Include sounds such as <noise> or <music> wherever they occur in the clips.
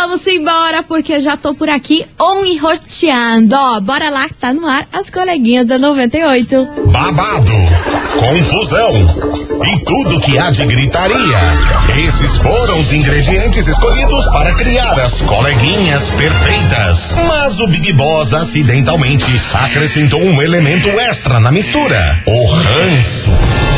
vamos embora, porque já tô por aqui on e roteando. Ó, bora lá que tá no ar as coleguinhas da 98. Babado, confusão e tudo que há de gritaria. Esses foram os ingredientes escolhidos para criar as coleguinhas perfeitas. Mas o Big Boss acidentalmente acrescentou um elemento extra na mistura: o ranço.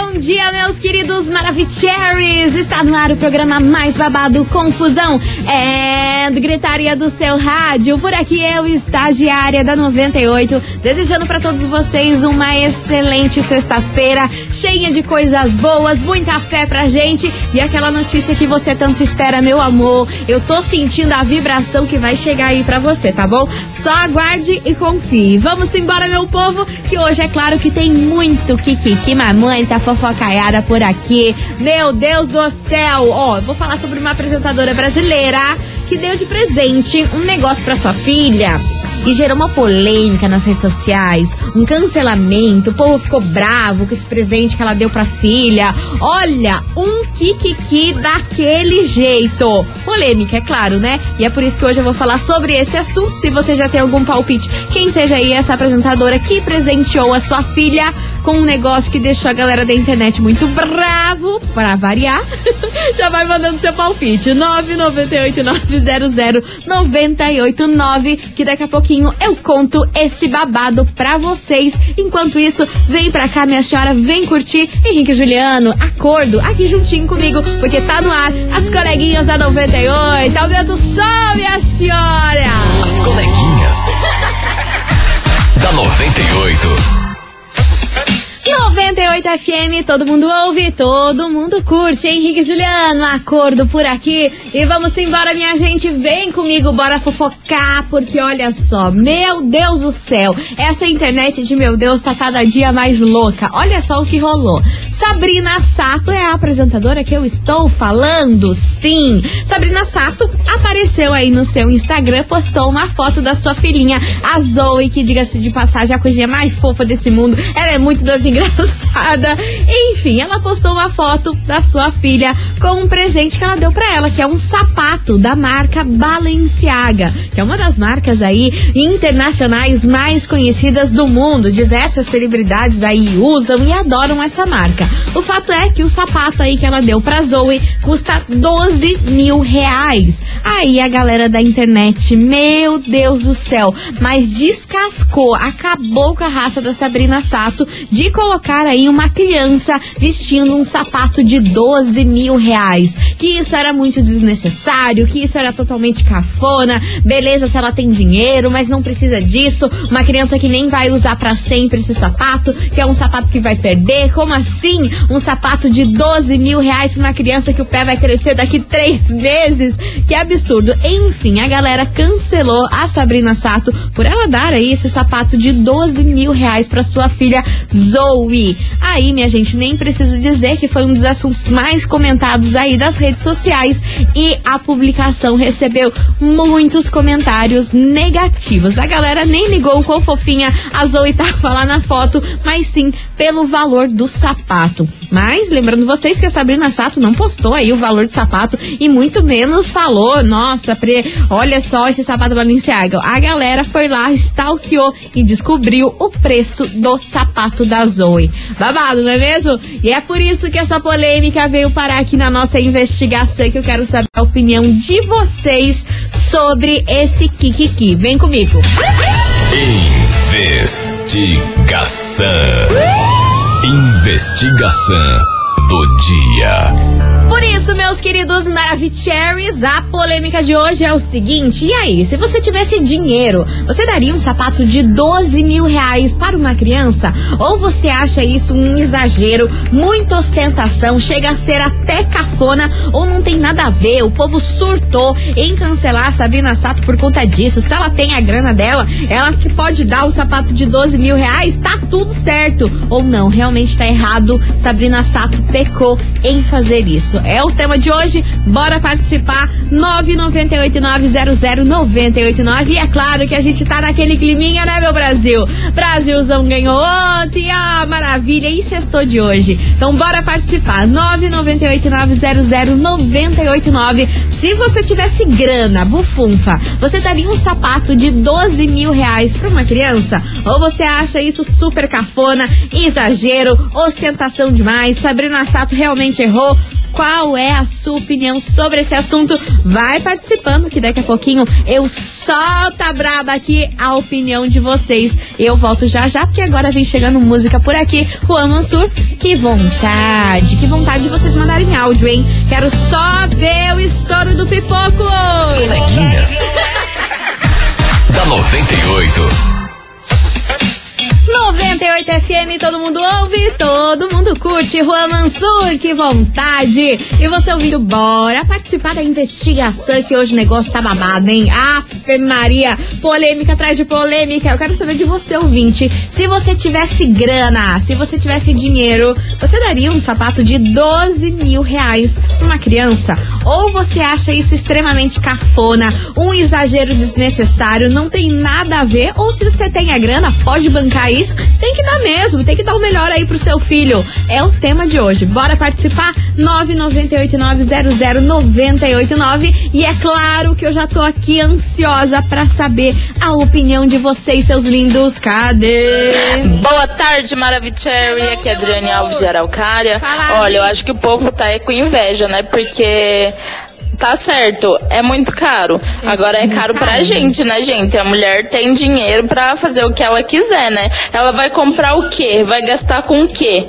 dia, meus queridos Maravicheries! Está no ar o programa mais babado Confusão é gritaria do seu rádio. Por aqui eu, estagiária da 98, desejando para todos vocês uma excelente sexta-feira, cheia de coisas boas, muita fé pra gente e aquela notícia que você tanto espera, meu amor. Eu tô sentindo a vibração que vai chegar aí pra você, tá bom? Só aguarde e confie. Vamos embora, meu povo, que hoje é claro que tem muito Kiki, mamãe tá fofocaiada por aqui. Meu Deus do céu! Ó, vou falar sobre uma apresentadora brasileira que deu de presente um negócio para sua filha e gerou uma polêmica nas redes sociais, um cancelamento, o povo ficou bravo com esse presente que ela deu pra filha. Olha, um kikiki daquele jeito. Polêmica, é claro, né? E é por isso que hoje eu vou falar sobre esse assunto. Se você já tem algum palpite, quem seja aí essa apresentadora que presenteou a sua filha com um negócio que deixou a galera da internet muito bravo, para variar, <laughs> já vai mandando seu palpite. 998900989, que daqui a pouquinho eu conto esse babado pra vocês. Enquanto isso, vem pra cá, minha senhora, vem curtir Henrique Juliano, acordo, aqui juntinho comigo, porque tá no ar as coleguinhas da 98. Aumenta o som, minha senhora! As coleguinhas. <laughs> da 98. 98 FM, todo mundo ouve, todo mundo curte. Henrique Juliano, acordo por aqui. E vamos embora, minha gente. Vem comigo, bora fofocar, porque olha só, meu Deus do céu, essa internet de meu Deus tá cada dia mais louca. Olha só o que rolou. Sabrina Sato é a apresentadora que eu estou falando, sim. Sabrina Sato apareceu aí no seu Instagram, postou uma foto da sua filhinha, a Zoe, que diga-se de passagem, a coisinha mais fofa desse mundo. Ela é muito das engraçada. Enfim, ela postou uma foto da sua filha com um presente que ela deu para ela, que é um sapato da marca Balenciaga, que é uma das marcas aí internacionais mais conhecidas do mundo. Diversas celebridades aí usam e adoram essa marca. O fato é que o sapato aí que ela deu pra Zoe custa 12 mil reais. Aí a galera da internet, meu Deus do céu, mas descascou, acabou com a raça da Sabrina Sato de colocar aí uma criança vestindo um sapato de 12 mil reais. Que isso era muito desnecessário, que isso era totalmente cafona. Beleza, se ela tem dinheiro, mas não precisa disso. Uma criança que nem vai usar para sempre esse sapato, que é um sapato que vai perder. Como assim? Um sapato de 12 mil reais pra uma criança que o pé vai crescer daqui três meses? Que absurdo. Enfim, a galera cancelou a Sabrina Sato por ela dar aí esse sapato de 12 mil reais pra sua filha Zoe. Aí, minha gente, nem preciso dizer que foi um dos assuntos mais comentados aí das redes sociais e a publicação recebeu muitos comentários negativos. A galera nem ligou qual fofinha a Zoe tava lá na foto, mas sim pelo valor do sapato. Mas lembrando vocês que a Sabrina Sato não postou aí o valor do sapato e muito menos falou, nossa, pre, olha só esse sapato Balenciaga. A galera foi lá, stalkeou e descobriu o preço do sapato da Zoe. Babado, não é mesmo? E é por isso que essa polêmica veio parar aqui na nossa investigação que eu quero saber a opinião de vocês sobre esse Kikiki. Vem comigo. Investigação. Investigação do dia. Isso, meus queridos Maravicheries, a polêmica de hoje é o seguinte: e aí, se você tivesse dinheiro, você daria um sapato de 12 mil reais para uma criança? Ou você acha isso um exagero, muita ostentação, chega a ser até cafona, ou não tem nada a ver? O povo surtou em cancelar a Sabrina Sato por conta disso. Se ela tem a grana dela, ela que pode dar um sapato de 12 mil reais, tá tudo certo. Ou não, realmente tá errado. Sabrina Sato pecou em fazer isso. É o tema de hoje. Bora participar. 998900989. E é claro que a gente tá naquele climinha, né, meu Brasil? Brasilzão ganhou ontem, ah, maravilha. E sextou de hoje. Então bora participar. 998900989. Se você tivesse grana, bufunfa, você daria um sapato de 12 mil reais pra uma criança? Ou você acha isso super cafona, exagero, ostentação demais? Sabrina Sato realmente errou? Qual é a sua opinião sobre esse assunto? Vai participando, que daqui a pouquinho eu solto a braba aqui a opinião de vocês. Eu volto já já, porque agora vem chegando música por aqui. Juan Mansur, que vontade, que vontade de vocês mandarem áudio, hein? Quero só ver o estouro do pipoco. Coleguinhas. <laughs> da 98. 98 FM, todo mundo ouve, todo mundo curte. Juan Mansur, que vontade! E você ouvindo, bora participar da investigação que hoje o negócio tá babado, hein? Afe Maria, polêmica atrás de polêmica. Eu quero saber de você, ouvinte, se você tivesse grana, se você tivesse dinheiro, você daria um sapato de 12 mil reais pra uma criança? Ou você acha isso extremamente cafona, um exagero desnecessário, não tem nada a ver? Ou se você tem a grana, pode bancar isso, tem que dar mesmo, tem que dar o melhor aí pro seu filho. É o tema de hoje. Bora participar? 998900989 e é claro que eu já tô aqui ansiosa para saber a opinião de vocês, seus lindos. Cadê? Boa tarde, Maravicherry. Aqui é Adriane Alves de Araucária. Olha, eu acho que o povo tá aí com inveja, né? Porque tá certo, é muito caro. Agora é caro pra caro. gente, né, gente? A mulher tem dinheiro pra fazer o que ela quiser, né? Ela vai comprar o quê? Vai gastar com o quê?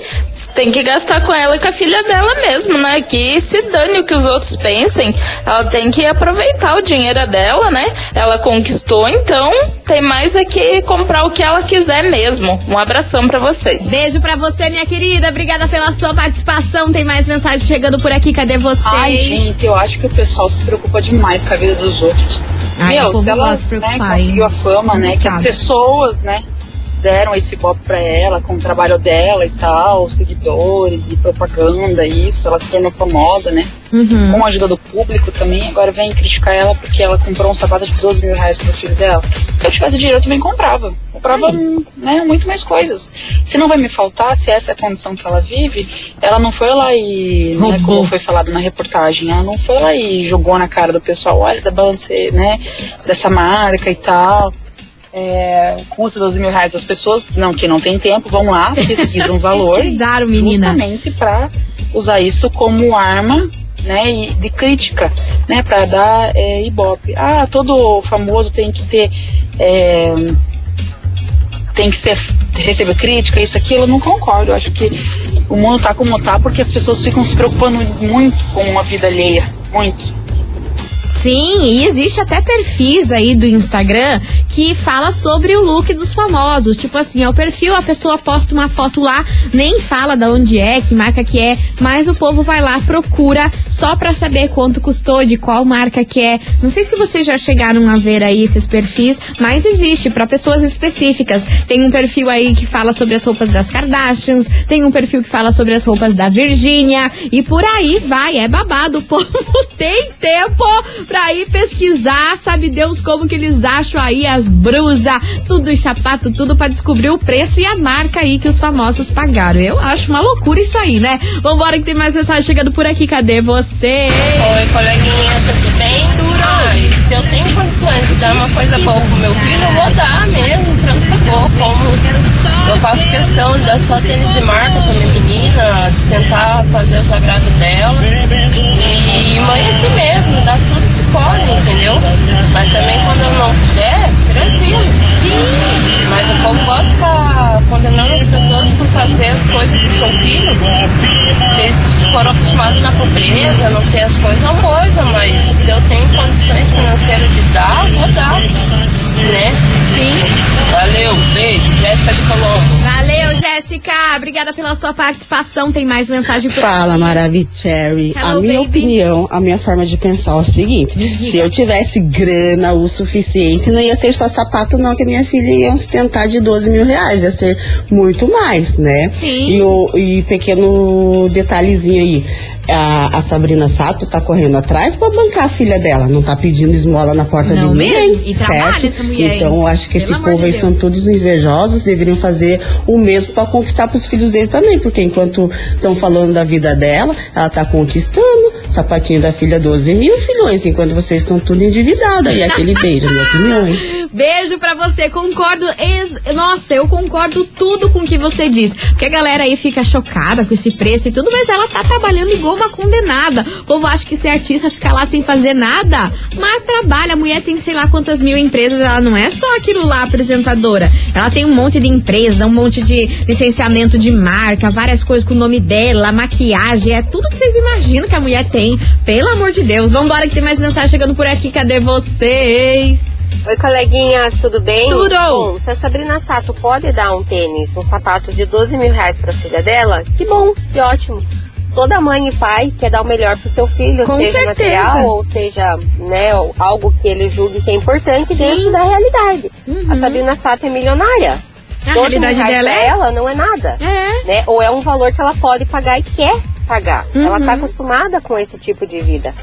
Tem que gastar com ela e com a filha dela mesmo, né? Que se dane o que os outros pensem. Ela tem que aproveitar o dinheiro dela, né? Ela conquistou, então tem mais é que comprar o que ela quiser mesmo. Um abração pra vocês. Beijo pra você, minha querida. Obrigada pela sua participação. Tem mais mensagem chegando por aqui. Cadê vocês? Ai, gente, eu acho que o pessoal se preocupa demais com a vida dos outros. Ai, Meu, se ela se né, conseguiu a fama, né? Que as pessoas, né, deram esse golpe pra ela com o trabalho dela e tal, seguidores e propaganda, isso, ela se tornou famosa, né? Uhum. Com a ajuda do público também, agora vem criticar ela porque ela comprou um sapato de 12 mil reais pro filho dela. Se eu tivesse dinheiro, eu também comprava. Comprava, né, muito mais coisas. Se não vai me faltar, se essa é a condição que ela vive, ela não foi lá e, né, como foi falado na reportagem, ela não foi lá e jogou na cara do pessoal, olha, da balance, né, dessa marca e tal. É, custa 12 mil reais as pessoas, não, que não tem tempo, vão lá, <laughs> pesquisam o valor. Pesquisaram, menina. Justamente para usar isso como arma né, de crítica, né, para dar é, ibope. Ah, todo famoso tem que ter é, tem que ser receber crítica, isso aquilo, eu não concordo. Eu acho que o mundo tá como tá porque as pessoas ficam se preocupando muito com uma vida alheia, muito. Sim, e existe até perfis aí do Instagram que fala sobre o look dos famosos. Tipo assim, é o perfil, a pessoa posta uma foto lá, nem fala da onde é, que marca que é, mas o povo vai lá, procura só pra saber quanto custou, de qual marca que é. Não sei se vocês já chegaram a ver aí esses perfis, mas existe pra pessoas específicas. Tem um perfil aí que fala sobre as roupas das Kardashians, tem um perfil que fala sobre as roupas da Virgínia e por aí vai, é babado. O povo <laughs> tem tempo pra ir pesquisar, sabe Deus como que eles acham aí as brusas, tudo os sapatos, tudo pra descobrir o preço e a marca aí que os famosos pagaram. Eu acho uma loucura isso aí, né? Vambora que tem mais mensagem chegando por aqui. Cadê você? Oi, coleguinha, tudo bem? Ai, se eu tenho condições de dar uma coisa boa pro meu filho, eu vou dar mesmo, pronto, acabou. Como eu faço questão de dar só tênis de marca pra minha menina, tentar fazer o sagrado dela. E mãe é assim mesmo, dá tudo que pode, entendeu? Mas também quando eu não puder, tranquilo. Sim. Mas o povo gosta de ficar condenando as pessoas por fazer as coisas pro seu filho. Se eles foram acostumados na pobreza, não ter as coisas, é uma coisa, mas se eu tenho condições financeiras de dar, vou dar. Né? Sim. Valeu, beijo, Jéssica de Colombo. Valeu, Jéssica. Obrigada pela sua participação. Tem mais mensagem por Fala, Maravicherry. Hello, A minha baby. opinião, a minha forma de pensar é o seguinte: se eu tivesse grana o suficiente, não ia ser só sapato, não, que a minha filha ia sustentar de 12 mil reais, ia ser muito mais, né? Sim. E, o, e pequeno detalhezinho aí. A, a Sabrina Sato tá correndo atrás para bancar a filha dela, não tá pedindo esmola na porta Não de ninguém, mesmo. E certo? essa mulher, então eu acho que esse povo de aí Deus. são todos invejosos, deveriam fazer o mesmo para conquistar pros filhos deles também, porque enquanto estão falando da vida dela, ela tá conquistando, sapatinho da filha 12 mil filhões, enquanto vocês estão tudo endividados. E aquele beijo, minha opinião, hein? <laughs> Beijo pra você, concordo. ex- Nossa, eu concordo tudo com o que você diz. Porque a galera aí fica chocada com esse preço e tudo, mas ela tá trabalhando igual uma condenada. O povo acha que ser artista fica lá sem fazer nada. Mas trabalha, a mulher tem sei lá quantas mil empresas, ela não é só aquilo lá, apresentadora. Ela tem um monte de empresa, um monte de licenciamento de marca, várias coisas com o nome dela, maquiagem, é tudo que vocês imaginam que a mulher tem. Pelo amor de Deus. Vambora que tem mais mensagem chegando por aqui. Cadê vocês? Oi, coleguinhas, tudo bem? Tudo. Bom, se a Sabrina Sato pode dar um tênis, um sapato de 12 mil reais pra filha dela, que bom, que ótimo. Toda mãe e pai quer dar o melhor pro seu filho, Com seja certeza. material ou seja, né, algo que ele julgue que é importante dentro da realidade. A Sabrina Sato é milionária. A 12 mil realidade dela é ela não é nada. É. Né? Ou é um valor que ela pode pagar e quer pagar. Ela Uhum. tá acostumada com esse tipo de vida.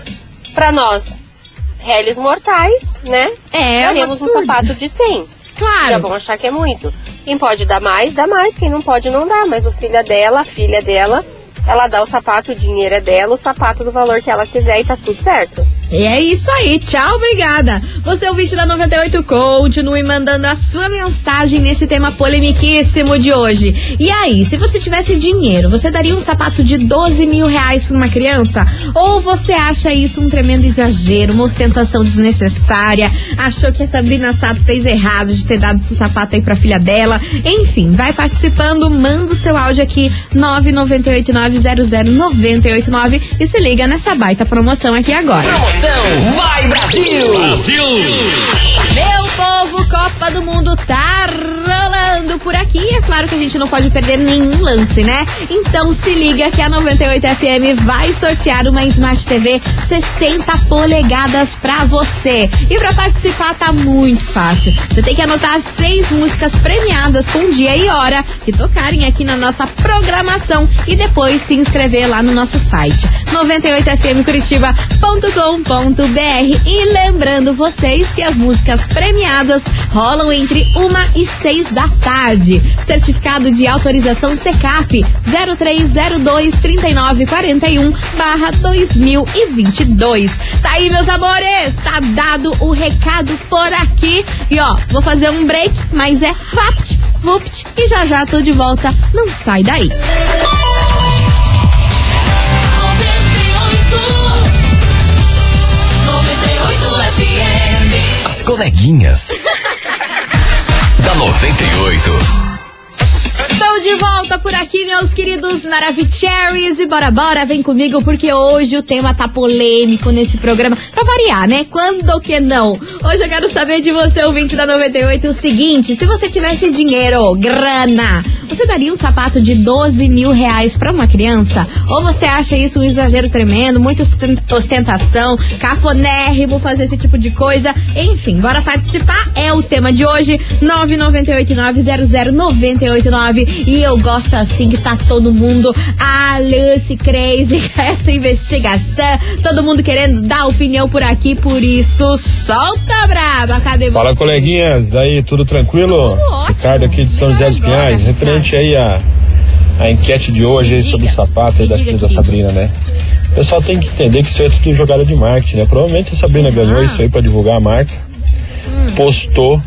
Pra nós, réis mortais, né? É, daremos um um absurdo. sapato de 100. Claro. Já vão achar que é muito. Quem pode dar mais, dá mais. Quem não pode, não dá. Mas o filho dela, a filha dela, ela dá o sapato, o dinheiro é dela, o sapato do valor que ela quiser e tá tudo certo. E é isso aí, tchau, obrigada. Você é o vídeo da 98 Continue mandando a sua mensagem nesse tema polemiquíssimo de hoje. E aí, se você tivesse dinheiro, você daria um sapato de 12 mil reais pra uma criança? Ou você acha isso um tremendo exagero, uma ostentação desnecessária? Achou que a Sabrina Sato fez errado de ter dado esse sapato aí pra filha dela? Enfim, vai participando, manda o seu áudio aqui, 998900989 e se liga nessa baita promoção aqui agora. Promoção Vai Brasil! Brasil! Meu povo, Copa do Mundo tá rolando por aqui. É claro que a gente não pode perder nenhum lance, né? Então se liga que a 98 FM vai sortear uma Smart TV 60 polegadas pra você. E pra participar tá muito fácil. Você tem que anotar seis músicas premiadas com dia e hora que tocarem aqui na nossa programação e depois se inscrever lá no nosso site 98fmcuritiba.com.br. E lembrando vocês que as músicas premiadas rolam entre uma e seis da tarde. Certificado de autorização CECAP 0302 3941 barra 2022. Tá aí, meus amores? Tá dado o recado por aqui. E ó, vou fazer um break, mas é vapt, vupt e já já tô de volta. Não sai daí. As coleguinhas. <laughs> da 98. De volta por aqui, meus queridos Maravicheries. E bora, bora, vem comigo, porque hoje o tema tá polêmico nesse programa. Pra variar, né? Quando que não? Hoje eu quero saber de você, ouvinte da 98, o seguinte: se você tivesse dinheiro, grana, você daria um sapato de 12 mil reais pra uma criança? Ou você acha isso um exagero tremendo, muita osten- ostentação, cafonérrimo fazer esse tipo de coisa? Enfim, bora participar. É o tema de hoje: 998900989. E eu gosto assim que tá todo mundo a Lucy Crazy <laughs> com essa investigação. Todo mundo querendo dar opinião por aqui, por isso, solta braba. Cadê você? Fala coleguinhas, daí tudo tranquilo? Tudo ótimo. Ricardo aqui de São José dos Agora, Pinhais, referente aí a, a enquete de hoje aí sobre o sapato aí da filha da. Sabrina, né? O pessoal tem que entender que isso é tudo jogada de marketing, né? Provavelmente a Sabrina ganhou isso aí pra divulgar a marca, Hum. postou,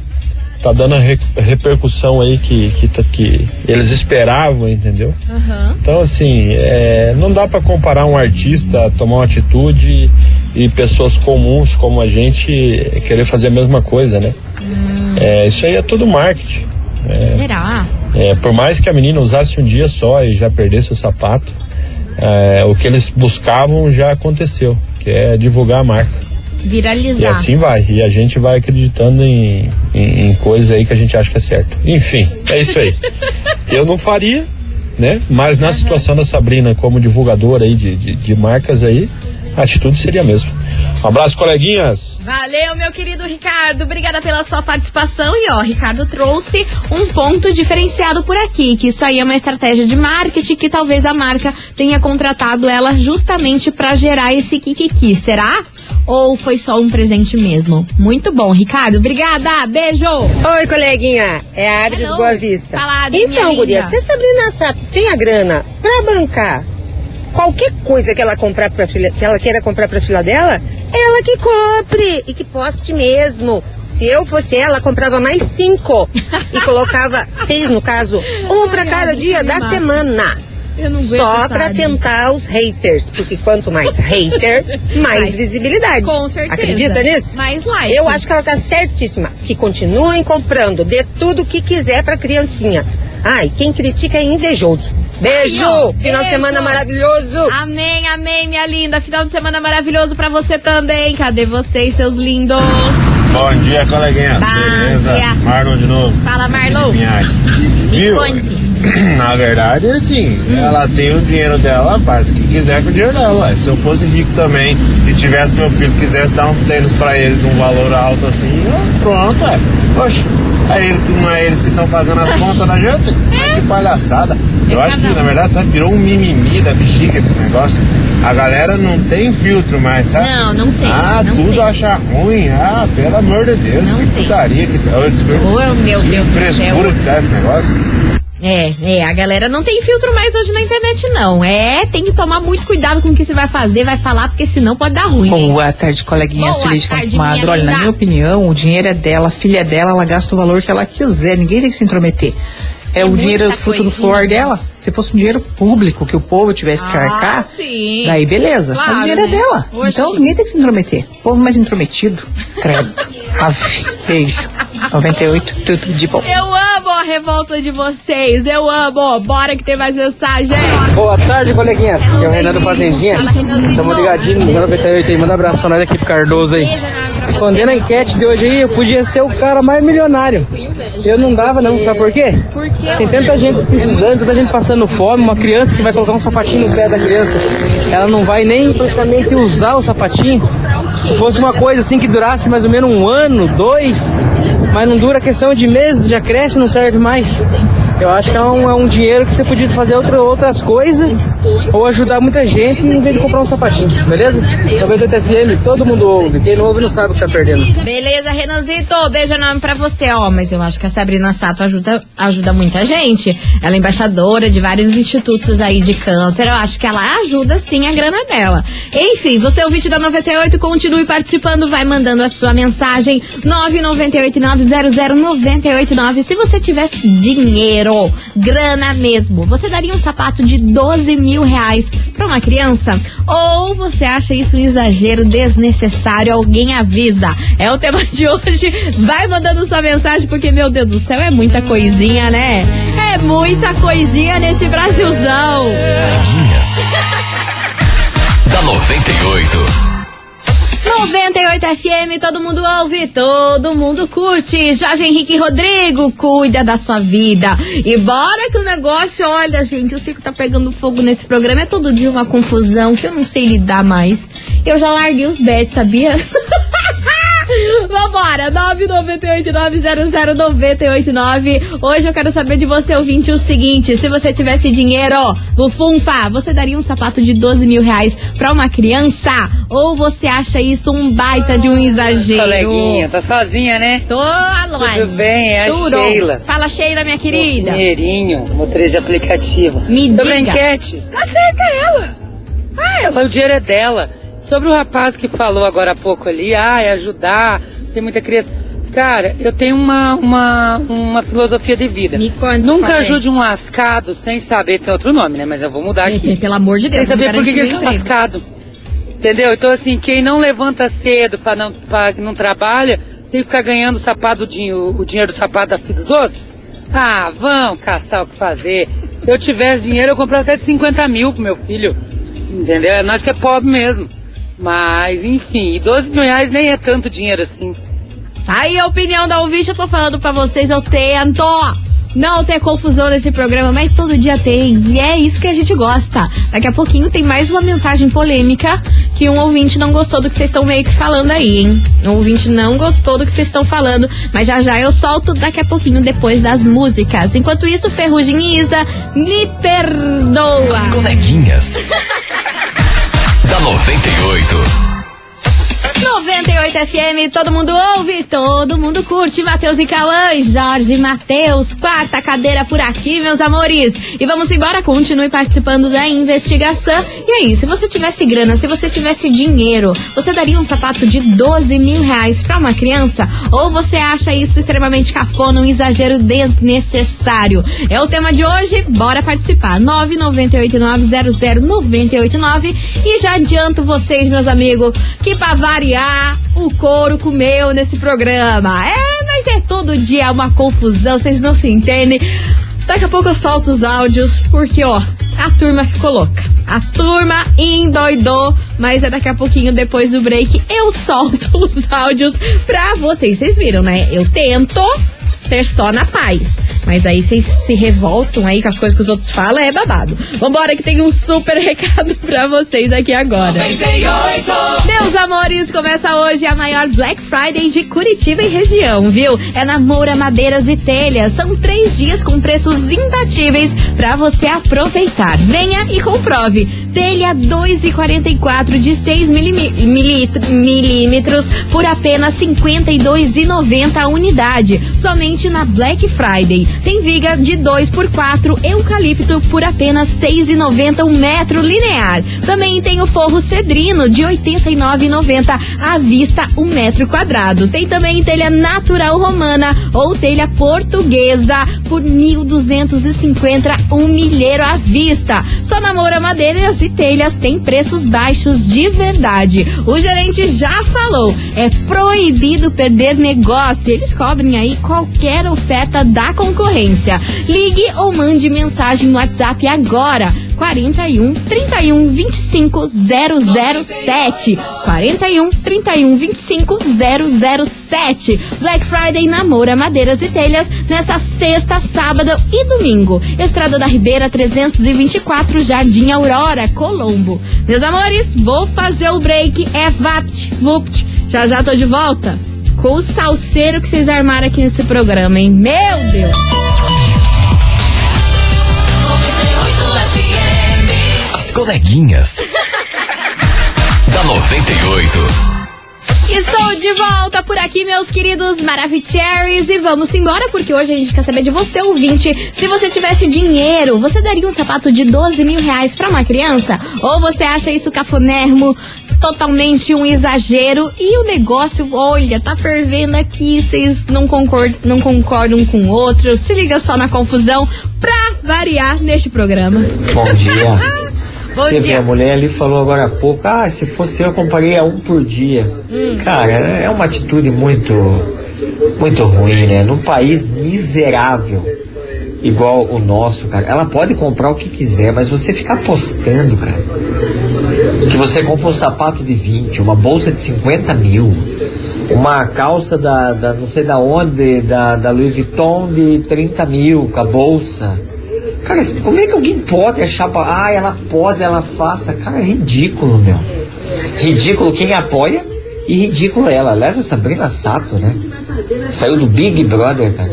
tá dando a re- repercussão aí que, que, tá- que eles esperavam, entendeu? Aham. Então, assim, é, não dá pra comparar um artista tomar uma atitude e pessoas comuns como a gente querer fazer a mesma coisa, né? É, isso aí é tudo marketing. Será? É, por mais que a menina usasse um dia só e já perdesse o sapato, é, o que eles buscavam já aconteceu, que é divulgar a marca. E Viralizar. assim vai. E a gente vai acreditando em, em, em coisas aí que a gente acha que é certo. Enfim, é isso aí. <laughs> Eu não faria, né? Mas na situação da Sabrina como divulgadora aí de, de, de marcas aí, a atitude seria a mesma. Um abraço, coleguinhas. Valeu, meu querido Ricardo. Obrigada pela sua participação. E ó, Ricardo trouxe um ponto diferenciado por aqui, que isso aí é uma estratégia de marketing que talvez a marca tenha contratado ela justamente pra gerar esse kikiki. Será? Ou foi só um presente mesmo? Muito bom, Ricardo. Obrigada. Beijo. Oi, coleguinha. É a Adri Hello. do Boa Vista. Fala, Adri, minha então, guria, se a Sabrina Sato tem a grana pra bancar qualquer coisa que ela comprar pra filha, que ela queira comprar pra filha dela, ela que compre e que poste mesmo. Se eu fosse ela, comprava mais cinco <laughs> e colocava seis no caso, um pra cada dia me da semana. Só pra tentar os haters, porque quanto mais hater, <laughs> mais Mais. visibilidade. Com certeza. Acredita nisso? Mais like. Eu acho que ela tá certíssima. Que continuem comprando, dê tudo o que quiser pra criancinha. Ai, quem critica é invejoso. Beijo! Ai, Final de beijo. semana maravilhoso! Amém, amém, minha linda. Final de semana maravilhoso pra você também. Cadê vocês, seus lindos? Bom dia, coleguinha. Bom Beleza? dia. Marlon de novo. Fala, Marlon. Viu? <clears throat> Na verdade, assim, ela tem o dinheiro dela, faz o que quiser com o dinheiro dela. Se eu fosse rico também e tivesse meu filho, quisesse dar um tênis pra ele de um valor alto assim, eu- pronto, é. Poxa, é ele que não é eles que estão pagando as contas da gente? <laughs> Que palhaçada. Eu acho que, na verdade, sabe, virou um mimimi da bexiga esse negócio. A galera não tem filtro mais, sabe? Não, não tem, Ah, não tudo tem. acha ruim. Ah, pelo amor de Deus, Não que tem. putaria que tá. Ô, meu Deus do Frescura céu. que tá esse negócio. É, é, a galera não tem filtro mais hoje na internet, não. É, tem que tomar muito cuidado com o que você vai fazer, vai falar, porque senão pode dar ruim. hein? Boa tarde, coleguinha. Boa Sueli de tarde, Magro. Olha, na minha opinião, o dinheiro é dela, a filha é dela, ela gasta o valor que ela quiser. Ninguém tem que se intrometer. É, o muita dinheiro é fruto do suor dela. Se fosse um dinheiro público que o povo tivesse que Ah, arcar, sim. daí beleza. Mas Claro, o dinheiro né? é dela. Oxi. Então ninguém tem que se intrometer. Povo mais intrometido. Credo. <laughs> Ave. Beijo. 98, tudo de bom. Eu amo a revolta de vocês, eu amo. Bora que tem mais mensagem. Boa tarde, coleguinhas. Aqui é o Renan do Fazendinha. Tamo ligadinho no 98 aí. Manda um abraço pra nós aqui pro Cardoso aí. Respondendo a enquete de hoje aí, eu podia ser o cara mais milionário. Eu não dava não, sabe por quê? Por quê? Tem tanta gente precisando, tanta gente passando fome, uma criança que vai colocar um sapatinho no pé da criança, ela não vai nem praticamente usar o sapatinho. Se fosse uma coisa assim que durasse mais ou menos um ano, dois, mas não dura questão de meses, já cresce, não serve mais. Eu acho que é um, é um dinheiro que você podia fazer outra, outras coisas ou ajudar muita gente em vez de comprar um sapatinho, beleza? 98 FM, todo mundo ouve. Quem não ouve não sabe o que tá perdendo. Beleza, Renanzito, beijo enorme pra você, ó. Mas eu acho que a Sabrina Sato ajuda, ajuda muita gente. Ela é embaixadora de vários institutos aí de câncer. Eu acho que ela ajuda sim a grana dela. Enfim, você é o vídeo da 98, continue participando, vai mandando a sua mensagem 998900989. Se você tivesse dinheiro, grana mesmo, você daria um sapato de 12 mil reais pra uma criança? Ou você acha isso um exagero desnecessário? Alguém avisa. É o tema de hoje. Vai mandando sua mensagem, porque, meu Deus do céu, é muita coisinha, né? É muita coisinha nesse Brasilzão. Coleguinhas. <laughs> da 98. 98 FM, todo mundo ouve, todo mundo curte. Jorge Henrique Rodrigo, cuida da sua vida. E bora que o negócio, olha, gente, o circo tá pegando fogo nesse programa. É todo dia uma confusão que eu não sei lidar mais. Eu já larguei os bets, sabia? <laughs> Vambora, 998-900-989. Hoje eu quero saber de você, ouvinte, o seguinte: se você tivesse dinheiro, o Funfa, você daria um sapato de 12 mil reais pra uma criança? Ou você acha isso um baita de um exagero? Coleguinha, tá sozinha, né? Tô, Aloy. Tudo bem, é a Tudo. Sheila. Fala, Sheila, minha querida. Dinheirinho, motorista de aplicativo. Me Sobre a diga. enquete, acerta ela. Ah, ela, o dinheiro é dela. Sobre o rapaz que falou agora há pouco ali, ah, é ajudar, tem muita criança. Cara, eu tenho uma, uma, uma filosofia de vida. Me conta, Nunca é? ajude um lascado sem saber, tem outro nome, né? Mas eu vou mudar aqui. Pelo amor de Deus, Sem saber não por que, ele emprego. lascado. Entendeu? Então, assim, quem não levanta cedo pra não, pra, não trabalha, tem que ficar ganhando o, sapato, o dinheiro do sapato da filha dos outros. Ah, vão caçar o que fazer. Se eu tivesse dinheiro, eu comprava até de 50 mil pro meu filho. Entendeu? É nós que é pobre mesmo. Mas, enfim, e 12 mil reais nem é tanto dinheiro assim. Tá aí a opinião da ouvinte, eu tô falando pra vocês, eu tento. não ter confusão nesse programa, mas todo dia tem. E é isso que a gente gosta. Daqui a pouquinho tem mais uma mensagem polêmica que um ouvinte não gostou do que vocês estão meio que falando aí, hein? Um ouvinte não gostou do que vocês estão falando, mas já já eu solto daqui a pouquinho depois das músicas. Enquanto isso, Ferrugem e Isa, me perdoa. As coleguinhas. <laughs> da 98. 98 FM, todo mundo ouve, todo mundo curte. Matheus e Cauã, Jorge Matheus, quarta cadeira por aqui, meus amores. E vamos embora, continue participando da investigação. E aí, se você tivesse grana, se você tivesse dinheiro, você daria um sapato de 12 mil reais pra uma criança? Ou você acha isso extremamente cafona, um exagero desnecessário? É o tema de hoje, bora participar. 998900989 e já adianto vocês, meus amigos, que pra o couro comeu nesse programa. É, mas é todo dia uma confusão, vocês não se entendem. Daqui a pouco eu solto os áudios, porque ó, a turma ficou louca. A turma endoidou, mas é daqui a pouquinho depois do break eu <laughs> solto os áudios pra vocês. Vocês viram, né? Eu tento ser só na paz. Mas aí vocês se revoltam aí com as coisas que os outros falam, é babado. Vambora que tem um super <laughs> recado pra vocês aqui agora. 98. Meus amores, começa hoje a maior Black Friday de Curitiba e região, viu? É na Moura Madeiras e Telhas. São três dias com preços imbatíveis pra você aproveitar. Venha e comprove. Telha 2,44 de 6 milímetros por apenas R$ 52,90 a unidade. Somente na Black Friday. Tem viga de 2 por 4 eucalipto por apenas 6,90 um metro linear. Também tem o forro cedrino de 89,90 à vista um metro quadrado. Tem também telha natural romana ou telha portuguesa por 1.250 um milheiro à vista. Só na Moura Madeiras e Telhas tem preços baixos de verdade. O gerente já falou, é proibido perder negócio. Eles cobrem aí qualquer oferta da concorrência. Ligue ou mande mensagem no WhatsApp agora. 41 31 25 007. 41 31 25 007. Black Friday Namora Madeiras e Telhas nessa sexta, sábado e domingo. Estrada da Ribeira 324, Jardim Aurora, Colombo. Meus amores, vou fazer o break. É Vapt, Vupt. Já já tô de volta com o salseiro que vocês armaram aqui nesse programa, hein? Meu Deus! As coleguinhas. da 98. Estou de volta por aqui, meus queridos Maravicheries. E vamos embora, porque hoje a gente quer saber de você, ouvinte. Se você tivesse dinheiro, você daria um sapato de 12 mil reais pra uma criança? Ou você acha isso cafonermo, totalmente um exagero? E o negócio, olha, tá fervendo aqui, vocês não concordam, não concordam com o outro. Se liga só na confusão pra variar neste programa. Bom <laughs> dia. Bom Você dia. vê, a mulher ali falou agora há pouco, ah, se fosse eu, eu compraria um por dia. Hum. Cara, é uma atitude muito, muito ruim, né? Num país miserável, igual o nosso, cara. Ela pode comprar o que quiser, mas você ficar apostando, cara, que você compra um sapato de 20, uma bolsa de 50 mil, uma calça da, da não sei da onde, da, da Louis Vuitton de 30 mil, com a bolsa. Cara, como é que alguém pode achar, ah, ela pode, ela faça? Cara, é ridículo, meu. Ridículo quem apoia e ridículo ela. Aliás, a Sabrina Sato, né? Saiu do Big Brother, cara.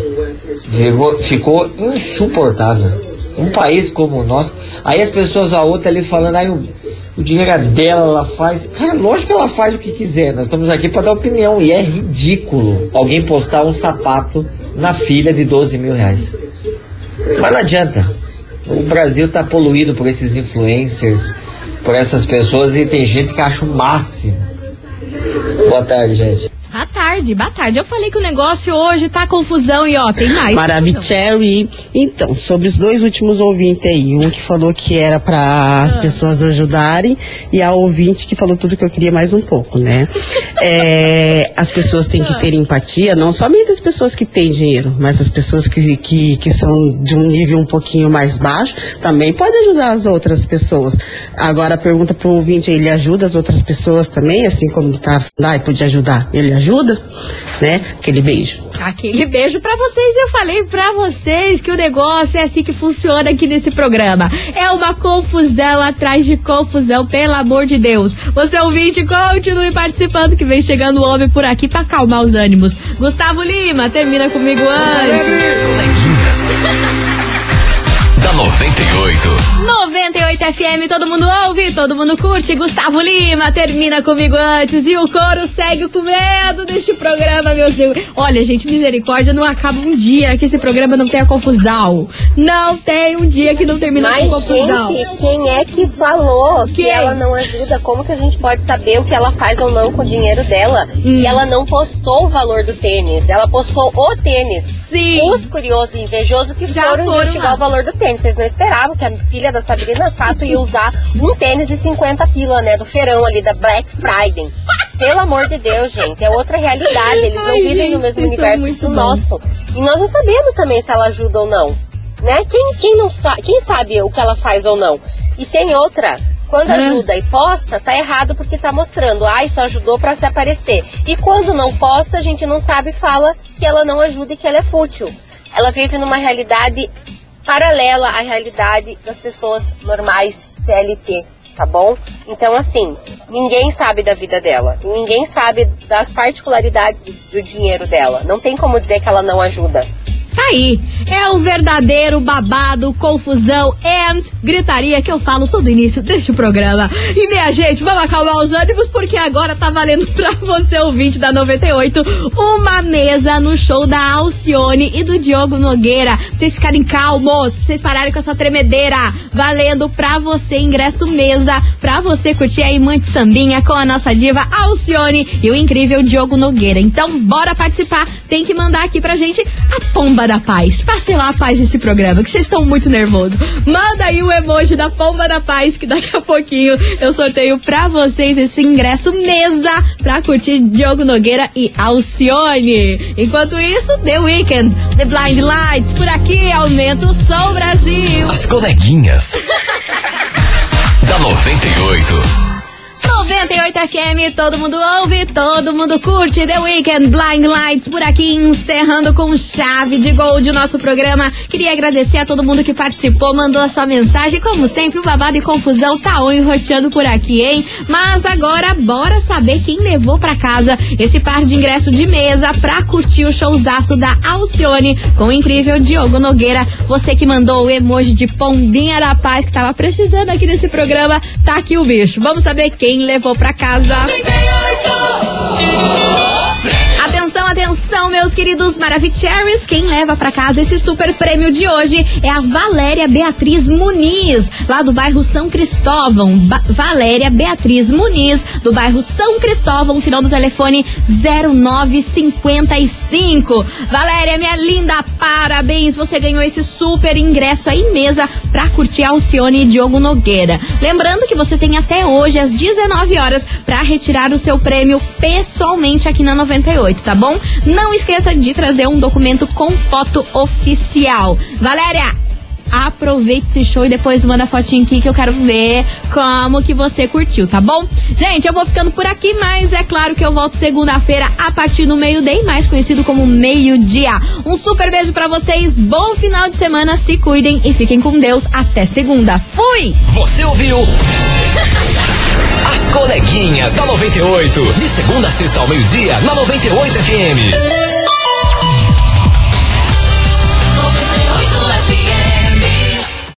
Virou- ficou insuportável. Um país como o nosso. Aí as pessoas, a outra ali falando, aí o, o dinheiro é dela, ela faz. Cara, lógico que ela faz o que quiser. Nós estamos aqui para dar opinião. E é ridículo alguém postar um sapato na filha de 12 mil reais. Mas não adianta. O Brasil tá poluído por esses influencers, por essas pessoas e tem gente que acha o máximo. Boa tarde, gente. Boa tarde, boa tarde. Eu falei que o negócio hoje tá confusão e ó, tem mais. Maravicherry. Então, sobre os dois últimos ouvintes aí, um que falou que era para as pessoas ajudarem e a ouvinte que falou tudo que eu queria mais um pouco, né? <laughs> É, as pessoas têm que ter empatia, não somente as pessoas que têm dinheiro, mas as pessoas que, que, que são de um nível um pouquinho mais baixo também podem ajudar as outras pessoas. Agora a pergunta pro ouvinte, ele ajuda as outras pessoas também, assim como ele tá, ai, podia ajudar, ele ajuda, né? Aquele beijo. Aquele beijo pra vocês. Eu falei pra vocês que o negócio é assim que funciona aqui nesse programa. É uma confusão atrás de confusão, pelo amor de Deus. Você ouvinte, continue participando que vem chegando o homem por aqui pra acalmar os ânimos. Gustavo Lima, termina comigo antes. Da 98. 98 FM, todo mundo ouve, todo mundo curte. Gustavo Lima, termina comigo antes. E o coro segue com medo deste programa, meu Deus. Olha, gente, misericórdia, não acaba um dia que esse programa não tenha confusão. Não tem um dia que não termina com Mas, confusão. gente, quem é que falou que Quem? ela não ajuda? Como que a gente pode saber o que ela faz ou não com o dinheiro dela? Hum. E ela não postou o valor do tênis, ela postou o tênis. Sim. Os curiosos e invejosos que Já foram, foram investigar lá. o valor do tênis. Vocês não esperavam que a filha da Sabrina Sato ia usar um tênis de 50 pila, né? Do feirão ali, da Black Friday. Pelo amor de Deus, gente, é outra realidade. Eles não Ai, vivem gente, no mesmo são universo que o nosso. E nós não sabemos também se ela ajuda ou não. Né? Quem, quem não sabe, quem sabe o que ela faz ou não? E tem outra, quando ajuda e posta, tá errado porque tá mostrando, ai, só ajudou pra se aparecer. E quando não posta, a gente não sabe e fala que ela não ajuda e que ela é fútil. Ela vive numa realidade paralela à realidade das pessoas normais CLT, tá bom? Então, assim, ninguém sabe da vida dela. Ninguém sabe das particularidades do dinheiro dela. Não tem como dizer que ela não ajuda. Tá aí. É o verdadeiro babado, confusão and gritaria que eu falo todo início deste programa. E minha gente, vamos acalmar os ânimos porque agora tá valendo <laughs> pra você, ouvinte da 98, uma mesa no show da Alcione e do Diogo Nogueira. Pra vocês ficarem calmos, pra vocês pararem com essa tremedeira. Valendo pra você ingresso mesa, pra você curtir aí muito sambinha com a nossa diva Alcione e o incrível Diogo Nogueira. Então, bora participar. Tem que mandar aqui pra gente a pomba da paz. Passe lá a paz nesse programa, que vocês estão muito nervosos. Manda aí o emoji da pomba da paz, que daqui a pouquinho eu sorteio pra vocês esse ingresso mesa pra curtir Diogo Nogueira e Alcione. Enquanto isso, The Weeknd, The Blind Lights, por aqui, aumenta o som, Brasil. As coleguinhas. <laughs> da 98. 98 FM, todo mundo ouve, todo mundo curte The Weekend Blind Lights por aqui, encerrando com chave de gol de nosso programa. Queria agradecer a todo mundo que participou, mandou a sua mensagem. Como sempre, o babado e confusão tá on roteando por aqui, hein? Mas agora, bora saber quem levou pra casa esse par de ingresso de mesa pra curtir o showzaço da Alcione com o incrível Diogo Nogueira. Você que mandou o emoji de pombinha da paz que tava precisando aqui nesse programa, tá aqui o bicho. Vamos saber quem levou pra casa. Atenção, atenção, meus queridos Maravicheries. Quem leva pra casa esse super prêmio de hoje é a Valéria Beatriz Muniz, lá do bairro São Cristóvão. Ba- Valéria Beatriz Muniz, do bairro São Cristóvão, final do telefone 0955. Valéria, minha linda, parabéns. Você ganhou esse super ingresso aí mesa pra curtir Alcione e Diogo Nogueira. Lembrando que você tem até hoje, às 19 horas, pra retirar o seu prêmio pessoalmente aqui na 98, tá bom? Não esqueça de trazer um documento com foto oficial. Valéria! Aproveite esse show e depois manda a fotinho aqui que eu quero ver como que você curtiu, tá bom? Gente, eu vou ficando por aqui, mas é claro que eu volto segunda-feira a partir do meio-dia, mais conhecido como meio-dia. Um super beijo pra vocês, bom final de semana, se cuidem e fiquem com Deus. Até segunda. Fui! Você ouviu? <laughs> As coleguinhas da 98. De segunda a sexta ao meio-dia, na 98 FM.